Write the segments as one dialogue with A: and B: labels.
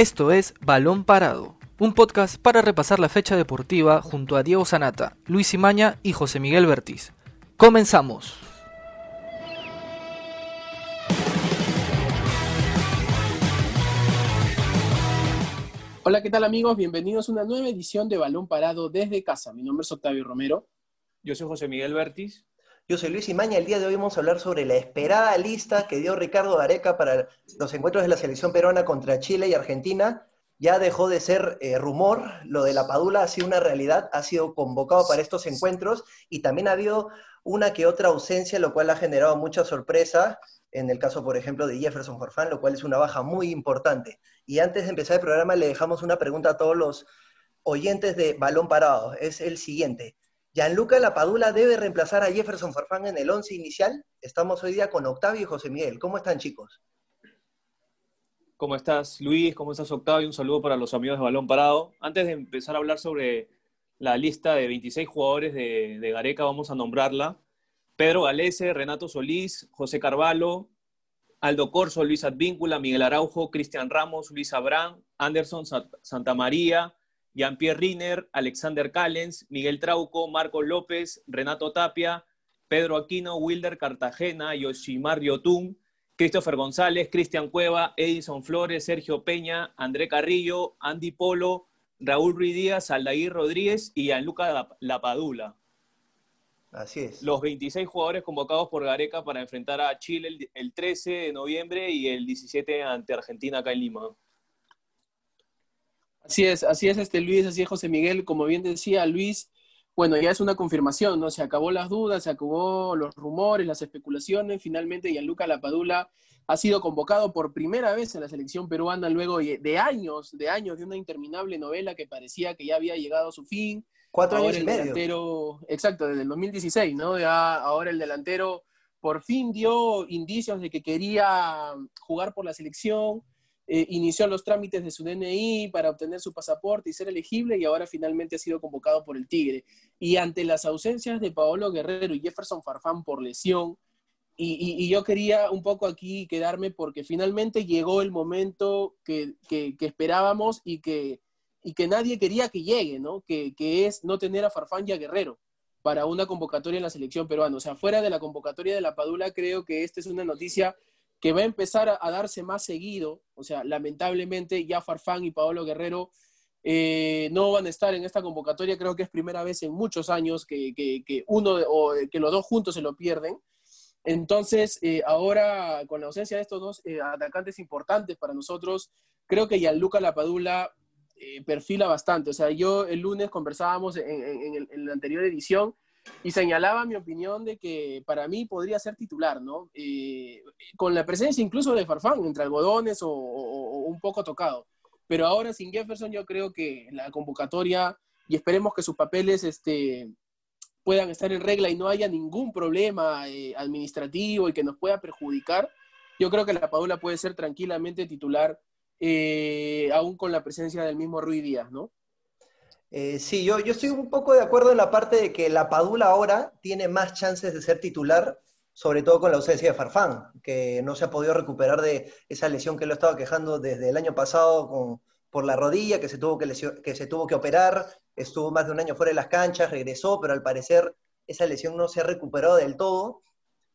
A: Esto es Balón Parado, un podcast para repasar la fecha deportiva junto a Diego Sanata, Luis Imaña y José Miguel Bertiz. Comenzamos.
B: Hola, ¿qué tal amigos? Bienvenidos a una nueva edición de Balón Parado desde casa. Mi nombre es Octavio Romero.
C: Yo soy José Miguel Bertis.
D: Yo soy Luis Imaña. El día de hoy vamos a hablar sobre la esperada lista que dio Ricardo Gareca para los encuentros de la selección peruana contra Chile y Argentina. Ya dejó de ser eh, rumor, lo de la Padula ha sido una realidad, ha sido convocado para estos encuentros y también ha habido una que otra ausencia, lo cual ha generado mucha sorpresa en el caso, por ejemplo, de Jefferson Forfán, lo cual es una baja muy importante. Y antes de empezar el programa, le dejamos una pregunta a todos los oyentes de Balón Parado. Es el siguiente. ¿Gianluca Lapadula debe reemplazar a Jefferson Farfán en el once inicial? Estamos hoy día con Octavio y José Miguel. ¿Cómo están, chicos?
C: ¿Cómo estás, Luis? ¿Cómo estás, Octavio? Un saludo para los amigos de Balón Parado. Antes de empezar a hablar sobre la lista de 26 jugadores de, de Gareca, vamos a nombrarla. Pedro Galese, Renato Solís, José Carvalho, Aldo Corso, Luis Advíncula, Miguel Araujo, Cristian Ramos, Luis Abrán, Anderson Santamaría, Jean-Pierre Riner, Alexander Callens, Miguel Trauco, Marco López, Renato Tapia, Pedro Aquino, Wilder Cartagena, Yoshimar Yotun, Christopher González, Cristian Cueva, Edison Flores, Sergio Peña, André Carrillo, Andy Polo, Raúl Ruiz Díaz, Aldair Rodríguez y Gianluca Lapadula.
D: Así es.
C: Los 26 jugadores convocados por Gareca para enfrentar a Chile el, 13 de noviembre y el 17 ante Argentina acá en Lima.
B: Así es, así es este Luis, así es José Miguel, como bien decía Luis, bueno, ya es una confirmación, ¿no? Se acabó las dudas, se acabó los rumores, las especulaciones, finalmente Gianluca Lapadula ha sido convocado por primera vez en la selección peruana luego de años, de años de una interminable novela que parecía que ya había llegado a su fin,
D: Cuatro
B: ahora
D: años
B: el
D: y medio.
B: delantero, exacto, desde el 2016, ¿no? Ya ahora el delantero por fin dio indicios de que quería jugar por la selección, eh, inició los trámites de su DNI para obtener su pasaporte y ser elegible y ahora finalmente ha sido convocado por el Tigre. Y ante las ausencias de Paolo Guerrero y Jefferson Farfán por lesión, y, y, yo quería un poco aquí quedarme porque finalmente llegó el momento que, que, que esperábamos y que y que nadie quería que llegue, ¿no? Que, que, es no tener a Farfán y a Guerrero para una convocatoria en la selección peruana. O sea, fuera de la convocatoria de la Padula, creo que esta es una noticia que va a empezar a, darse más seguido. O sea, lamentablemente ya Farfán y Paolo Guerrero eh, no van a estar en esta convocatoria. Creo que es primera vez en muchos años que, que, uno o que los dos juntos se lo pierden. Entonces, eh, ahora con la ausencia de estos dos eh, atacantes importantes para nosotros, creo que Gianluca Lapadula perfila bastante. O sea, yo el lunes conversábamos en, la anterior edición y señalaba mi opinión de que para mí podría ser titular, ¿no? Eh, con la presencia incluso de Farfán, entre algodones o, un poco tocado. Pero ahora sin Jefferson yo creo que la convocatoria, y esperemos que sus papeles este, puedan estar en regla y no haya ningún problema eh, administrativo y que nos pueda perjudicar, yo creo que la Padula puede ser tranquilamente titular eh, aún con la presencia del mismo Rui Díaz, ¿no?
D: Eh, sí, yo, yo estoy un poco de acuerdo en la parte de que la Padula ahora tiene más chances de ser titular, sobre todo con la ausencia de Farfán, que no se ha podido recuperar de esa lesión que lo estaba quejando desde el año pasado con, por la rodilla, que se, tuvo que, que se tuvo que operar, estuvo más de un año fuera de las canchas, regresó, pero al parecer esa lesión no se ha recuperado del todo.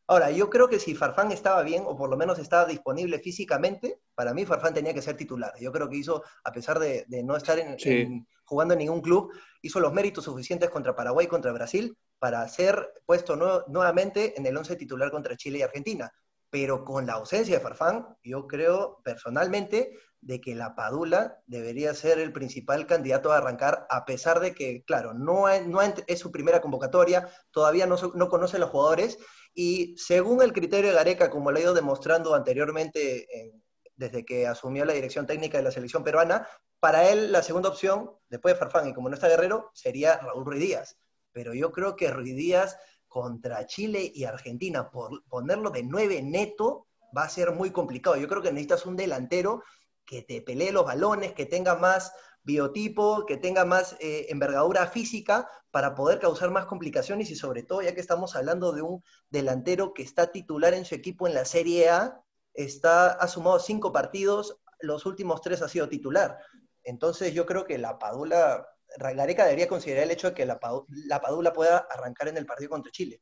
D: Ahora, yo creo que si Farfán estaba bien, o por lo menos estaba disponible físicamente, para mí Farfán tenía que ser titular. Yo creo que hizo, a pesar de, de no estar en, sí. en, jugando en ningún club, hizo los méritos suficientes contra Paraguay, contra Brasil, para ser puesto no, nuevamente en el once titular contra Chile y Argentina. Pero con la ausencia de Farfán, yo creo personalmente de que la Padula debería ser el principal candidato a arrancar, a pesar de que, claro, no, es, no es su primera convocatoria, todavía no, no conoce a los jugadores, y según el criterio de Gareca, como lo ha ido demostrando anteriormente en, desde que asumió la dirección técnica de la selección peruana, para él la segunda opción, después de Farfán y como no está Guerrero, sería Raúl Ruiz Díaz. Pero yo creo que Ruiz Díaz contra Chile y Argentina, por ponerlo de nueve neto, va a ser muy complicado. Yo creo que necesitas un delantero que te pelee los balones, que tenga más biotipo, que tenga más eh, envergadura física para poder causar más complicaciones y sobre todo, ya que estamos hablando de un delantero que está titular en su equipo en la Serie A, está, ha sumado cinco partidos, los últimos tres ha sido titular. Entonces yo creo que la Padula, Gareca debería considerar el hecho de que la, la Padula pueda arrancar en el partido contra Chile.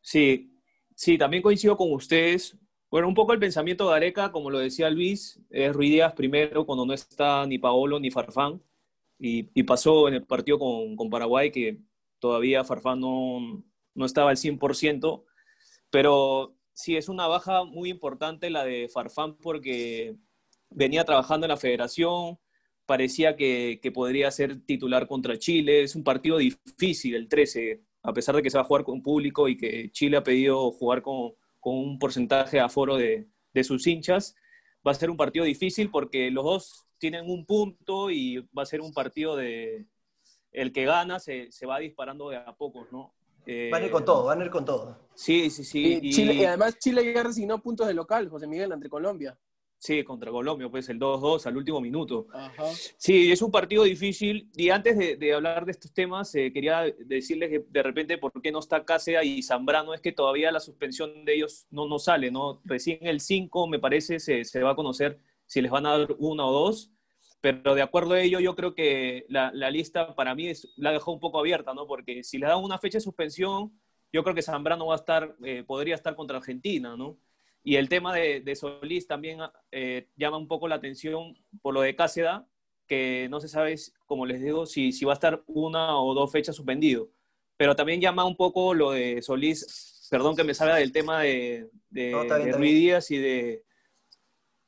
C: Sí, sí, también coincido con ustedes. Bueno, un poco el pensamiento de Gareca, como lo decía Luis, es Ruidías primero cuando no está ni Paolo ni Farfán. Y, pasó en el partido con, Paraguay que todavía Farfán no, no estaba al 100%. Pero sí, es una baja muy importante la de Farfán porque venía trabajando en la federación, parecía que, podría ser titular contra Chile. Es un partido difícil el 13, a pesar de que se va a jugar con público y que Chile ha pedido jugar con, un porcentaje de aforo de, de sus hinchas. Va a ser un partido difícil porque los dos tienen un punto y va a ser un partido de... El que gana se, se va disparando de a pocos, ¿no?
D: van a ir con todo, van a ir con todo.
C: Sí, sí, sí.
B: Y, Chile, y además Chile ya resignó puntos de local, José Miguel, entre Colombia.
C: Sí, contra Colombia, pues el 2-2 al último minuto. Sí, es un partido difícil. Y antes de, hablar de estos temas, eh, quería decirles que de repente por qué no está Cáceres y Zambrano, es que todavía la suspensión de ellos no, no sale, ¿no? Recién el 5, me parece, se, se va a conocer si les van a dar una o dos pero de acuerdo a ello, yo creo que la, lista para mí la dejó un poco abierta, ¿no? Porque si le dan una fecha de suspensión, yo creo que Zambrano va a estar, eh, podría estar contra Argentina, ¿no? Y el tema de, Solís también eh, llama un poco la atención por lo de Cáceda, que no se sabe, como les digo, si, si va a estar una o dos fechas suspendido. Pero también llama un poco lo de Solís, perdón que me salga del tema de, de, Ruiz Díaz y de,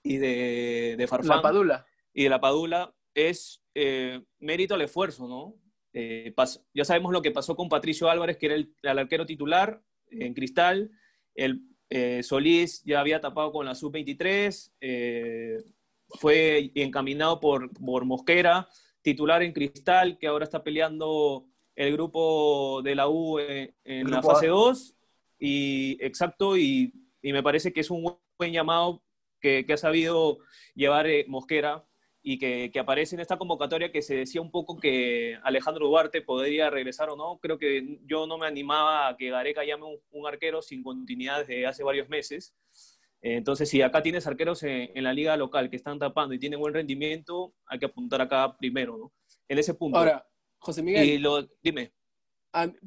C: y de, de Farfán.
B: La Padula
C: y de la Padula es eh, mérito al esfuerzo, ¿no? Eh, ya sabemos lo que pasó con Patricio Álvarez, que era el, arquero titular en Cristal. El eh, Solís ya había tapado con la sub-23. fue encaminado por, por Mosquera, titular en Cristal, que ahora está peleando el grupo de la U en, la fase 2. Y exacto, y, me parece que es un buen llamado que, que ha sabido llevar Mosquera y que, aparece en esta convocatoria que se decía un poco que Alejandro Duarte podría regresar o no. Creo que yo no me animaba a que Gareca llame un, arquero sin continuidad desde hace varios meses. Entonces, si acá tienes arqueros en, la liga local que están tapando y tienen buen rendimiento, hay que apuntar acá primero, ¿no? En ese punto.
B: Ahora, José Miguel.
C: Y lo, dime.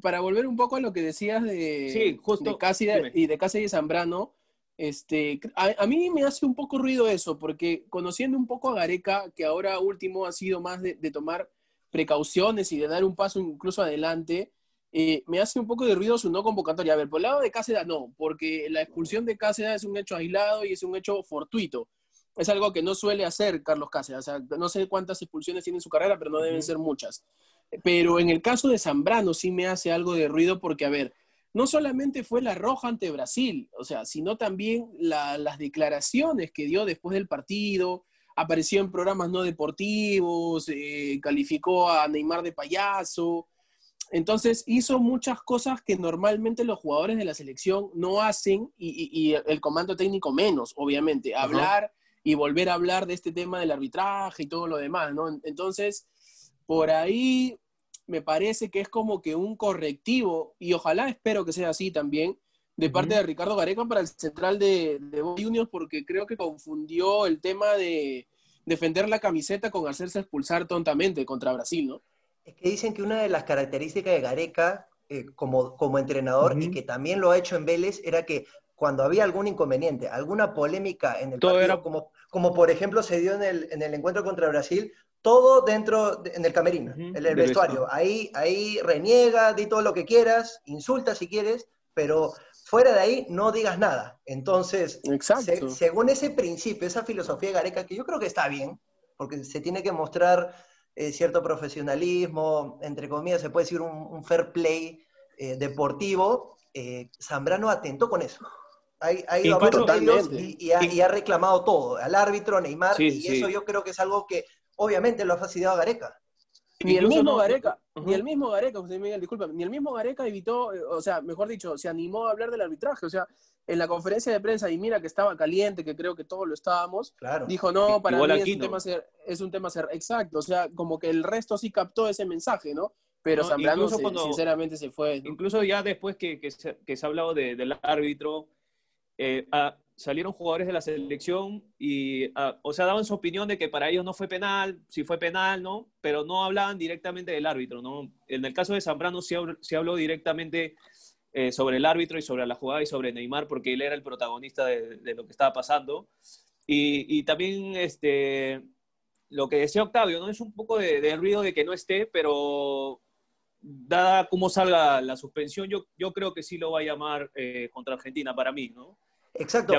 B: para volver un poco a lo que decías de,
C: sí, justo,
B: de Casi y de Casi y Zambrano, este, a, mí me hace un poco ruido eso, porque conociendo un poco a Gareca, que ahora último ha sido más de, tomar precauciones y de dar un paso incluso adelante, eh, me hace un poco de ruido su no convocatoria. A ver, por el lado de Cáceres no, porque la expulsión de Cáceres es un hecho aislado y es un hecho fortuito. Es algo que no suele hacer Carlos Cáceres. O sea, no sé cuántas expulsiones tiene en su carrera, pero no deben ser muchas. Pero en el caso de Zambrano sí me hace algo de ruido porque, a ver, no solamente fue la roja ante Brasil, o sea, sino también las declaraciones que dio después del partido, apareció en programas no deportivos, eh, calificó a Neymar de payaso. Entonces hizo muchas cosas que normalmente los jugadores de la selección no hacen y, el comando técnico menos, obviamente. Hablar y volver a hablar de este tema del arbitraje y todo lo demás, ¿no? Entonces, por ahí me parece que es como que un correctivo, y ojalá espero que sea así también, de parte de Ricardo Gareca para el central de, de Juniors, porque creo que confundió el tema de defender la camiseta con hacerse expulsar tontamente contra Brasil, ¿no?
D: Es que dicen que una de las características de Gareca eh, como, como entrenador, y que también lo ha hecho en Vélez, era que cuando había algún inconveniente, alguna polémica en el partido, como, como por ejemplo se dio en el, en el encuentro contra Brasil, todo dentro, en el camerino, en el vestuario. Ahí, ahí reniega, di todo lo que quieras, insulta si quieres, pero fuera de ahí no digas nada. Entonces, según ese principio, esa filosofía de Gareca, que yo creo que está bien, porque se tiene que mostrar eh, cierto profesionalismo, entre comillas, se puede decir un, fair play eh, deportivo, eh, Zambrano atentó con eso. Ha, ido a y, y, ha, y, ha, reclamado todo, al árbitro, Neymar, y eso yo creo que es algo que obviamente lo ha fastidiado Gareca.
B: Ni el mismo Gareca, ni el mismo Gareca, José Miguel, disculpa, ni el mismo Gareca evitó, o sea, mejor dicho, se animó a hablar del arbitraje, o sea, en la conferencia de prensa, y mira que estaba caliente, que creo que todos lo estábamos, dijo, no, para mí es un, tema ser, es un tema ser, exacto, o sea, como que el resto sí captó ese mensaje, ¿no? Pero Zambrano sinceramente se fue.
C: Incluso ya después que, que, se, ha hablado del árbitro, eh, salieron jugadores de la selección y, ah, o sea, daban su opinión de que para ellos no fue penal, si fue penal, ¿no? Pero no hablaban directamente del árbitro, ¿no? En el caso de Zambrano sí, sí habló directamente eh, sobre el árbitro y sobre la jugada y sobre Neymar porque él era el protagonista de, lo que estaba pasando. Y, y, también este, lo que decía Octavio, ¿no? Es un poco de, ruido de que no esté, pero dada cómo salga la suspensión, yo, yo creo que sí lo va a llamar eh, contra Argentina para mí, ¿no?
D: Exacto,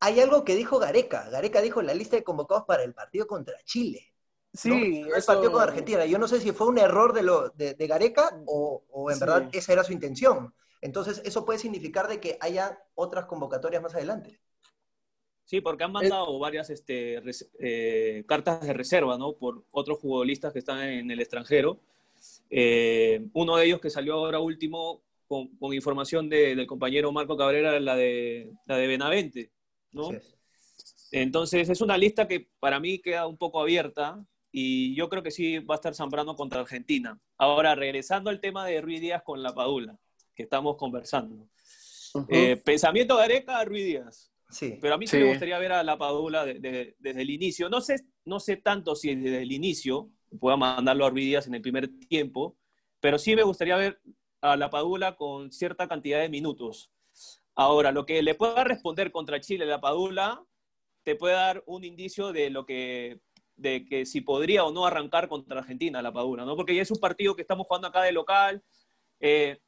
D: hay, algo que dijo Gareca. Gareca dijo en la lista de convocados para el partido contra Chile.
B: Sí,
D: el partido con Argentina. Yo no sé si fue un error de, lo, de, Gareca o, en verdad esa era su intención. Entonces, eso puede significar de que haya otras convocatorias más adelante.
C: Sí, porque han mandado varias este, eh, cartas de reserva, ¿no? Por otros futbolistas que están en el extranjero. Eh, uno de ellos que salió ahora último con, información del compañero Marco Cabrera, la de, la de Benavente, ¿no? Entonces es una lista que para mí queda un poco abierta y yo creo que sí va a estar Zambrano contra Argentina. Ahora, regresando al tema de Ruiz Díaz con la Padula, que estamos conversando. Eh, pensamiento de Areca, Ruiz Díaz. Sí. Pero a mí sí, me gustaría ver a la Padula desde el inicio. No sé, no sé tanto si desde el inicio pueda mandarlo a Ruiz Díaz en el primer tiempo, pero sí me gustaría ver a la Padula con cierta cantidad de minutos. Ahora, lo que le pueda responder contra Chile la Padula te puede dar un indicio de lo que de que si podría o no arrancar contra Argentina la Padula, ¿no? Porque ya es un partido que estamos jugando acá de local. Eh,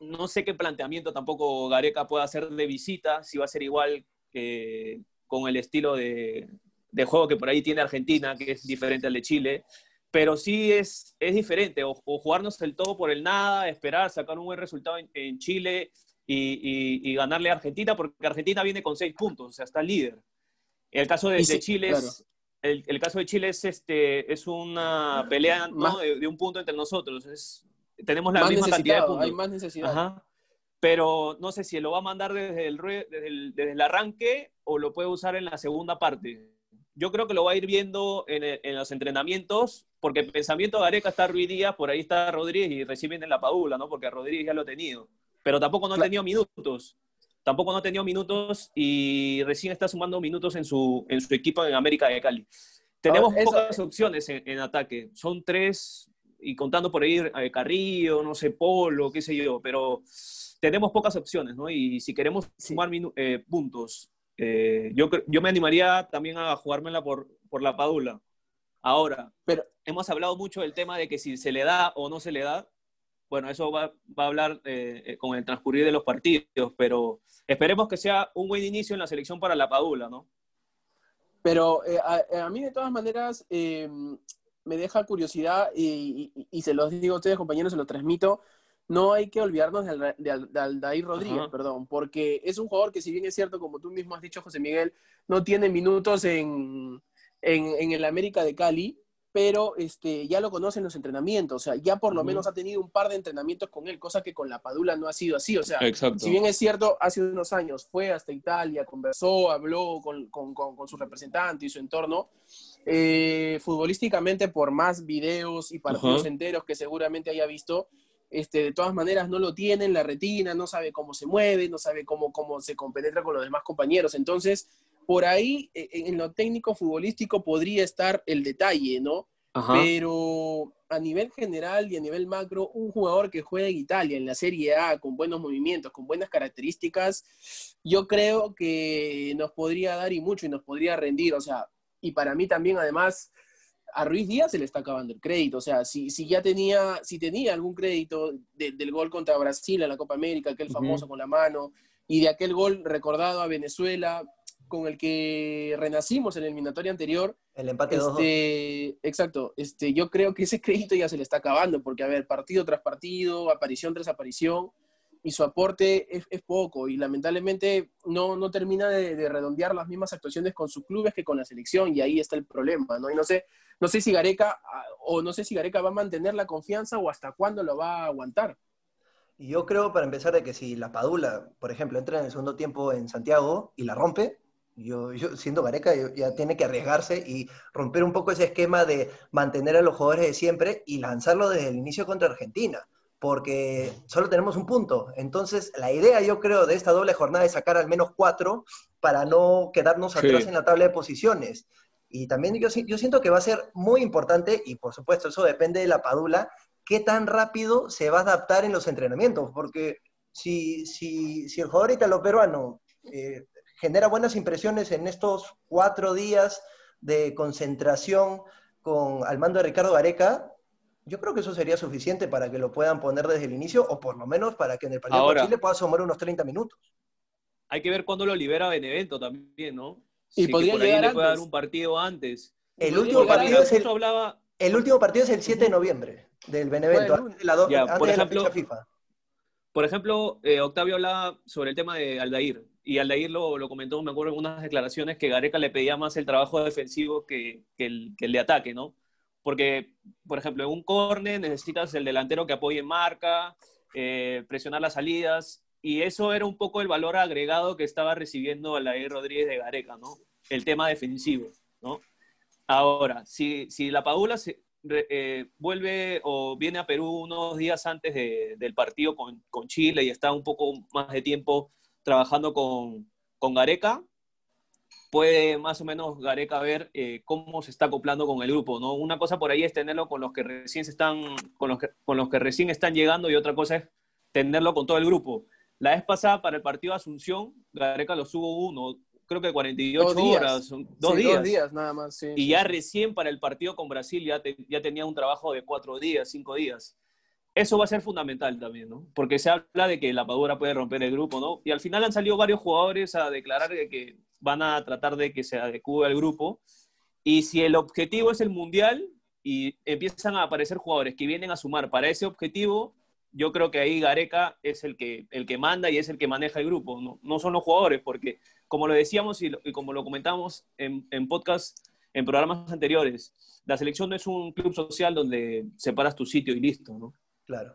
C: no sé qué planteamiento tampoco Gareca pueda hacer de visita, si va a ser igual que con el estilo de, de juego que por ahí tiene Argentina, que es diferente al de Chile pero sí es, es diferente, o, jugarnos el todo por el nada, esperar, sacar un buen resultado en, Chile y, ganarle a Argentina, porque Argentina viene con seis puntos, o sea, está líder. El caso de, Chile es... El, caso de Chile es, este, es una pelea de, un punto entre nosotros. Es, tenemos la misma cantidad de puntos.
B: Hay más necesidad.
C: Pero no sé si lo va a mandar desde el, desde el, desde el arranque o lo puede usar en la segunda parte yo creo que lo va a ir viendo en, los entrenamientos, porque el pensamiento de Areca está Ruiz Díaz, por ahí está Rodríguez y recién viene la Padula, ¿no? Porque Rodríguez ya lo ha tenido. Pero tampoco no ha tenido minutos. Tampoco no ha tenido minutos y recién está sumando minutos en su, en su equipo en América de Cali. Tenemos pocas opciones en, ataque. Son tres, y contando por ahí eh, Carrillo, no sé, Polo, qué sé yo, pero tenemos pocas opciones, ¿no? Y si queremos sumar eh, puntos eh, yo, yo me animaría también a jugármela por, por la Padula. Ahora, pero hemos hablado mucho del tema de que si se le da o no se le da, bueno, eso va, va a hablar eh, eh, con el transcurrir de los partidos, pero esperemos que sea un buen inicio en la selección para la Padula, ¿no?
B: Pero a, mí de todas maneras me deja curiosidad y, y, y, se los digo a ustedes, compañeros, se los transmito no hay que olvidarnos de, Aldair Rodríguez, perdón, porque es un jugador que si bien es cierto, como tú mismo has dicho, José Miguel, no tiene minutos en, en, el América de Cali, pero este, ya lo conocen los entrenamientos, o sea, ya por lo menos ha tenido un par de entrenamientos con él, cosa que con la Padula no ha sido así, o sea, si bien es cierto, hace unos años fue hasta Italia, conversó, habló con, su representante y su entorno, eh, futbolísticamente por más videos y partidos enteros que seguramente haya visto, este, de todas maneras no lo tiene en la retina, no sabe cómo se mueve, no sabe cómo, cómo se compenetra con los demás compañeros. Entonces, por ahí, e, e, en lo técnico futbolístico podría estar el detalle, ¿no? Pero a nivel general y a nivel macro, un jugador que juega en Italia, en la Serie A, con buenos movimientos, con buenas características, yo creo que nos podría dar y mucho y nos podría rendir. O sea, y para mí también, además, a Ruiz Díaz se le está acabando el crédito. O sea, si, si ya tenía, si tenía algún crédito del gol contra Brasil en la Copa América, aquel famoso con la mano, y de aquel gol recordado a Venezuela, con el que renacimos en el eliminatorio anterior.
D: El empate
B: este, Exacto. Este, yo creo que ese crédito ya se le está acabando, porque, a ver, partido tras partido, aparición tras aparición, y su aporte es, poco y lamentablemente no, no termina de, redondear las mismas actuaciones con sus clubes que con la selección y ahí está el problema, ¿no? Y no sé, no sé si Gareca ah, o no sé si Gareca va a mantener la confianza o hasta cuándo lo va a aguantar.
D: Yo creo, para empezar, de que si la Padula, por ejemplo, entra en el segundo tiempo en Santiago y la rompe, yo, yo siendo Gareca, ya tiene que arriesgarse y romper un poco ese esquema de mantener a los jugadores de siempre y lanzarlo desde el inicio contra Argentina porque solo tenemos un punto. Entonces, la idea, yo creo, de esta doble jornada es sacar al menos cuatro para no quedarnos atrás en la tabla de posiciones. Y también yo, yo siento que va a ser muy importante, y por supuesto eso depende de la Padula, qué tan rápido se va a adaptar en los entrenamientos, porque si, si, si el jugador italo-peruano eh, genera buenas impresiones en estos cuatro días de concentración con al mando de Ricardo Gareca, yo creo que eso sería suficiente para que lo puedan poner desde el inicio, o por lo menos para que en el partido de Chile pueda sumar unos 30 minutos.
C: Hay que ver cuándo lo libera Benevento también, ¿no?
B: Y podría le
C: puede dar un partido antes.
D: El último partido, es el, el último partido es el 7 de noviembre del Benevento, antes de la,
C: por ejemplo, fecha FIFA. Por ejemplo, eh, Octavio hablaba sobre el tema de Aldair, y Aldair lo, lo comentó, me acuerdo en unas declaraciones, que Gareca le pedía más el trabajo defensivo que, que, el, que el de ataque, ¿no? Porque, por ejemplo, en un córner necesitas el delantero que apoye marca, eh, presionar las salidas, y eso era un poco el valor agregado que estaba recibiendo Alair Rodríguez de Gareca, ¿no? El tema defensivo, ¿no? Ahora, si, si la Padula eh, vuelve o viene a Perú unos días antes del partido con, con, Chile y está un poco más de tiempo trabajando con, con Gareca, puede más o menos Gareca ver eh, cómo se está acoplando con el grupo, ¿no? Una cosa por ahí es tenerlo con los que recién se están, con los que, con los que recién están llegando y otra cosa es tenerlo con todo el grupo. La vez pasada para el partido de Asunción, Gareca lo subo uno, creo que 48 dos horas, dos, días. dos
B: días. nada más. Sí,
C: y ya recién para el partido con Brasil ya, ya tenía un trabajo de cuatro días, cinco días. Eso va a ser fundamental también, ¿no? Porque se habla de que la Padura puede romper el grupo, ¿no? Y al final han salido varios jugadores a declarar que van a tratar de que se adecue al grupo. Y si el objetivo es el mundial y empiezan a aparecer jugadores que vienen a sumar para ese objetivo, yo creo que ahí Gareca es el que, el que manda y es el que maneja el grupo, no, no son los jugadores, porque como lo decíamos y, como lo comentamos en, en podcast, en programas anteriores, la selección no es un club social donde separas tu sitio y listo, ¿no?
D: Claro.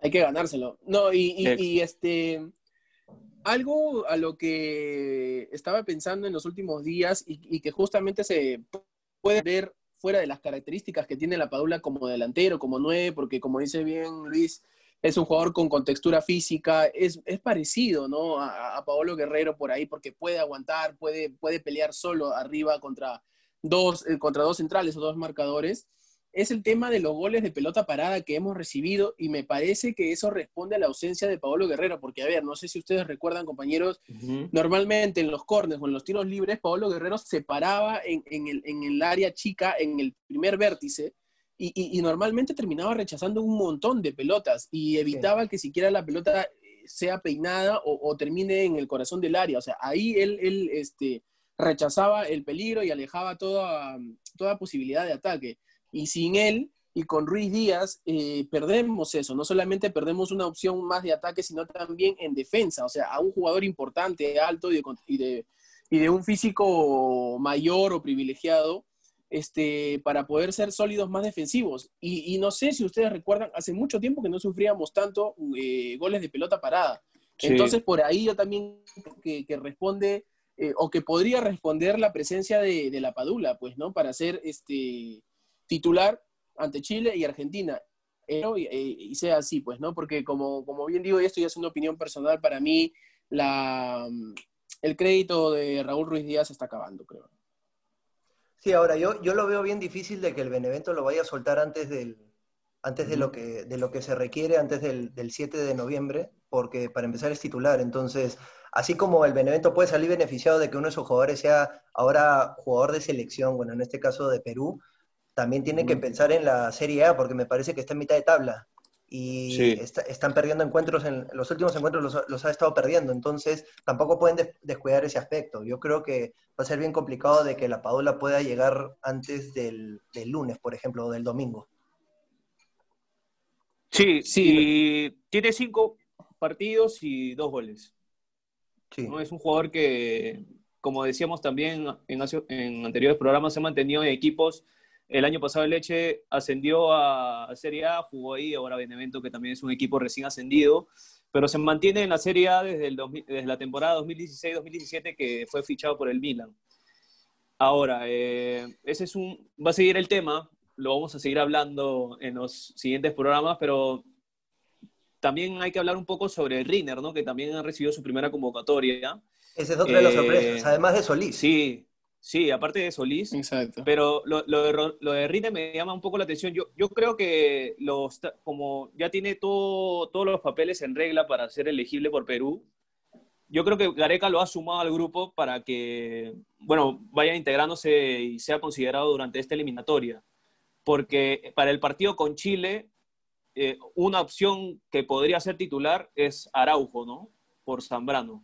B: Hay que ganárselo. No, y, y este, algo a lo que estaba pensando en los últimos días y, que justamente se puede ver fuera de las características que tiene la Padula como delantero, como nueve, porque como dice bien Luis, es un jugador con contextura física, es, es parecido ¿no? a, a, Paolo Guerrero por ahí, porque puede aguantar, puede, puede pelear solo arriba contra dos, eh, contra dos centrales o dos marcadores es el tema de los goles de pelota parada que hemos recibido y me parece que eso responde a la ausencia de Paolo Guerrero, porque a ver, no sé si ustedes recuerdan, compañeros, normalmente en los cornes o en los tiros libres, Paolo Guerrero se paraba en, el, área chica, en el primer vértice, y, normalmente terminaba rechazando un montón de pelotas y evitaba que siquiera la pelota sea peinada o, termine en el corazón del área. O sea, ahí él, él este, rechazaba el peligro y alejaba toda, toda posibilidad de ataque y sin él y con Ruiz Díaz eh, perdemos eso, no solamente perdemos una opción más de ataque, sino también en defensa, o sea, a un jugador importante, alto y de, y de, un físico mayor o privilegiado, este, para poder ser sólidos más defensivos. Y, no sé si ustedes recuerdan, hace mucho tiempo que no sufríamos tanto eh, goles de pelota parada. Entonces, por ahí yo también que, que responde, eh, o que podría responder la presencia de, de, la Padula, pues, ¿no? Para ser este titular ante Chile y Argentina. Eh, y, sea así, pues, ¿no? Porque como, como bien digo, y esto ya es una opinión personal, para mí la, el crédito de Raúl Ruiz Díaz se está acabando, creo.
D: Sí, ahora yo, yo lo veo bien difícil de que el Benevento lo vaya a soltar antes del antes de lo que de lo que se requiere antes del, del 7 de noviembre, porque para empezar es titular, entonces así como el Benevento puede salir beneficiado de que uno de sus jugadores sea ahora jugador de selección, bueno, en este caso de Perú, también tiene que pensar en la Serie A, porque me parece que está en mitad de tabla. Y están perdiendo encuentros, en los últimos encuentros los, ha estado perdiendo, entonces tampoco pueden descuidar ese aspecto. Yo creo que va a ser bien complicado de que la Padula pueda llegar antes del, lunes, por ejemplo, o del domingo.
C: Sí, sí. tiene cinco partidos y dos goles. ¿no? Es un jugador que, como decíamos también en, en anteriores programas, se ha mantenido en equipos el año pasado Leche ascendió a Serie A, jugó ahí, ahora Benevento, que también es un equipo recién ascendido, pero se mantiene en la Serie A desde, el desde la temporada 2016-2017 que fue fichado por el Milan. Ahora, eh, ese es un, va a seguir el tema, lo vamos a seguir hablando en los siguientes programas, pero también hay que hablar un poco sobre Riner, ¿no? Que también ha recibido su primera convocatoria.
D: Ese es otro de las sorpresas, además de Solís.
C: Sí, sí, aparte de Solís.
B: Exacto.
C: Pero lo, de, lo de Riner me llama un poco la atención. Yo, yo creo que los, como ya tiene todo, todos los papeles en regla para ser elegible por Perú, yo creo que Gareca lo ha sumado al grupo para que, bueno, vaya integrándose y sea considerado durante esta eliminatoria. Porque para el partido con Chile, eh, una opción que podría ser titular es Araujo, ¿no? Por Zambrano,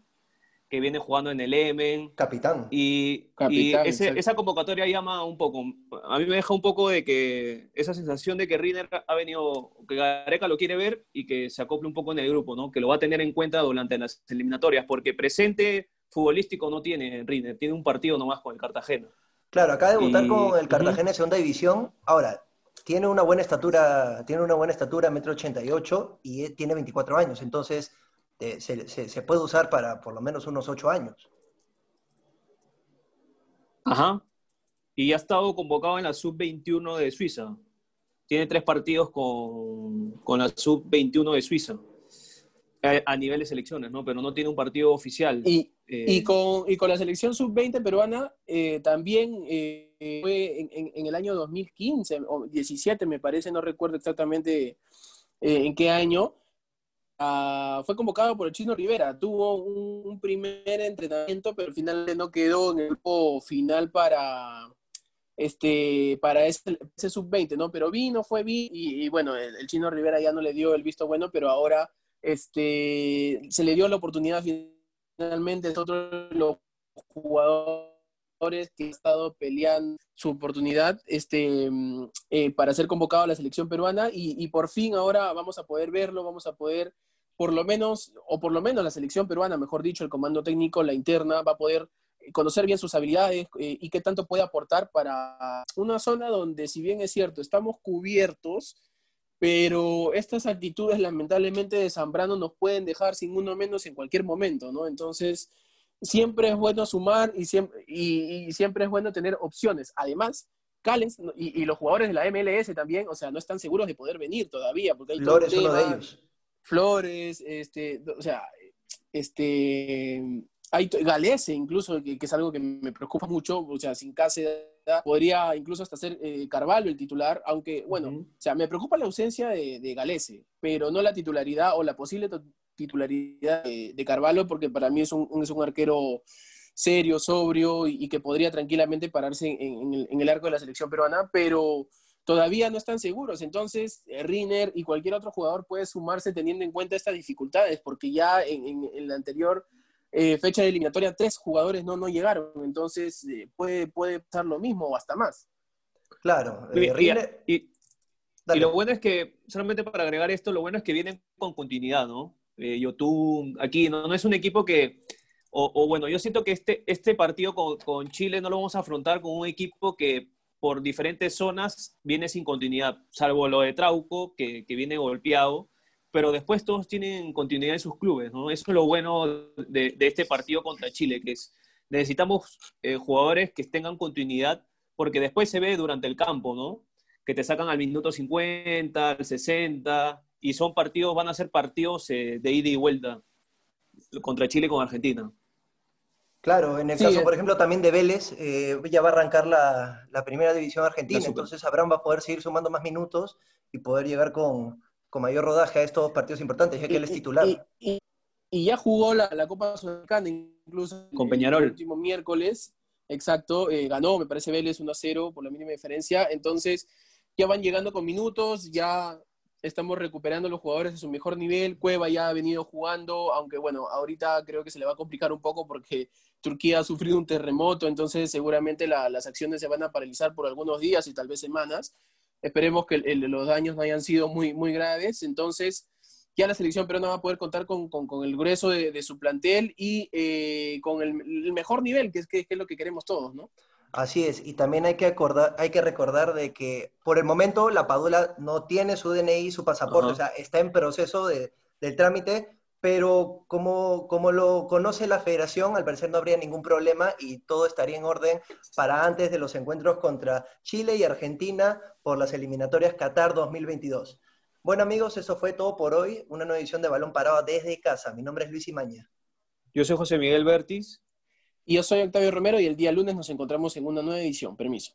C: que viene jugando en el Emen.
D: Capitán.
C: Y, esa convocatoria llama un poco, a mí me deja un poco de que esa sensación de que Riner ha venido, que Gareca lo quiere ver y que se acople un poco en el grupo, ¿no? Que lo va a tener en cuenta durante las eliminatorias, porque presente futbolístico no tiene Riner, tiene un partido nomás con el Cartagena.
D: Claro, acaba de debutar con el Cartagena en segunda división. Ahora, tiene una buena estatura, tiene una buena estatura, metro ochenta y ocho, y tiene 24 años, entonces eh, se, puede usar para por lo menos unos 8 años.
C: Ajá. Y ha estado convocado en la sub-21 de Suiza. Tiene tres partidos con, con la sub-21 de Suiza. Eh, a, nivel de selecciones, ¿no? Pero no tiene un partido oficial.
B: Y, y, eh, con, y con, la selección sub-20 peruana también fue en, el año 2015 o 17, me parece, no recuerdo exactamente en qué año, Ah, fue convocado por el Chino Rivera. Tuvo un, primer entrenamiento, pero al final no quedó en el grupo final para, este, para ese, sub-20, ¿no? Pero vino, fue vi y, bueno, el, Chino Rivera ya no le dio el visto bueno, pero ahora este, se le dio la oportunidad finalmente. Es otro los jugadores que ha estado peleando su oportunidad este, eh, para ser convocado a la selección peruana y por fin ahora vamos a poder verlo, vamos a poder por lo menos, o por lo menos la selección peruana, mejor dicho, el comando técnico, la interna, va a poder conocer bien sus habilidades eh, y qué tanto puede aportar para una zona donde, si bien es cierto, estamos cubiertos, pero estas actitudes lamentablemente de Zambrano nos pueden dejar sin uno menos en cualquier momento, ¿no? Entonces, siempre es bueno sumar y siempre, y, siempre es bueno tener opciones. Además, Cales y, los jugadores de la MLS también, o sea, no están seguros de poder venir todavía, porque hay
D: Flores, uno de ellos.
B: Flores, este, o sea, este, hay Galese incluso, que, es algo que me preocupa mucho, o sea, sin Cáceres podría incluso hasta ser eh, Carvalho el titular, aunque, bueno, o sea, me preocupa la ausencia de, de, Galese, pero no la titularidad o la posible titularidad de, Carvalho, porque para mí es un, es un arquero serio, sobrio y, que podría tranquilamente pararse en, el, en, el, arco de la selección peruana, pero todavía no están seguros. Entonces, eh, Riner y cualquier otro jugador puede sumarse teniendo en cuenta estas dificultades, porque ya en, la anterior eh, fecha de eliminatoria tres jugadores no, no llegaron. Entonces, eh, puede, puede pasar lo mismo o hasta más.
D: Claro.
C: y, lo bueno es que, solamente para agregar esto, lo bueno es que vienen con continuidad, ¿no? Yotun, aquí no, no es un equipo que... O, bueno, yo siento que este, este partido con, con Chile no lo vamos a afrontar con un equipo que por diferentes zonas viene sin continuidad, salvo lo de Trauco, que, viene golpeado, pero después todos tienen continuidad en sus clubes, ¿no? Eso es lo bueno de, este partido contra Chile, que es, necesitamos eh, jugadores que tengan continuidad, porque después se ve durante el campo, ¿no? Que te sacan al minuto 50, al 60, y son partidos, van a ser partidos eh, de ida y vuelta contra Chile con Argentina.
D: Claro, en el caso, eh. por ejemplo, también de Vélez, eh, ya va a arrancar la, primera división argentina, entonces Abraham va a poder seguir sumando más minutos y poder llegar con, mayor rodaje a estos partidos importantes, ya que él es titular.
B: Y, ya jugó la, Copa Sudamericana, incluso
C: con Peñarol.
B: el último miércoles, exacto, eh, ganó, me parece Vélez 1 0 por la mínima diferencia, entonces ya van llegando con minutos, ya estamos recuperando los jugadores de su mejor nivel. Cueva ya ha venido jugando, aunque bueno, ahorita creo que se le va a complicar un poco porque Turquía ha sufrido un terremoto, entonces seguramente las acciones se van a paralizar por algunos días y tal vez semanas. Esperemos que los daños no hayan sido muy, muy graves. Entonces, ya la selección peruana va a poder contar con, el grueso de, su plantel y eh, con el, mejor nivel, que es, que es lo que queremos todos, ¿no?
D: Así es, y también hay que, acordar, hay que recordar de que por el momento la Padula no tiene su DNI, su pasaporte, o sea, está en proceso de, del trámite, pero como, como lo conoce la federación, al parecer no habría ningún problema y todo estaría en orden para antes de los encuentros contra Chile y Argentina por las eliminatorias Qatar 2022. Bueno amigos, eso fue todo por hoy. Una nueva edición de Balón Parado desde casa. Mi nombre es Luis Imaña.
C: Yo soy José Miguel Bertis.
B: Y yo soy Octavio Romero y el día lunes nos encontramos en una nueva edición. Permiso.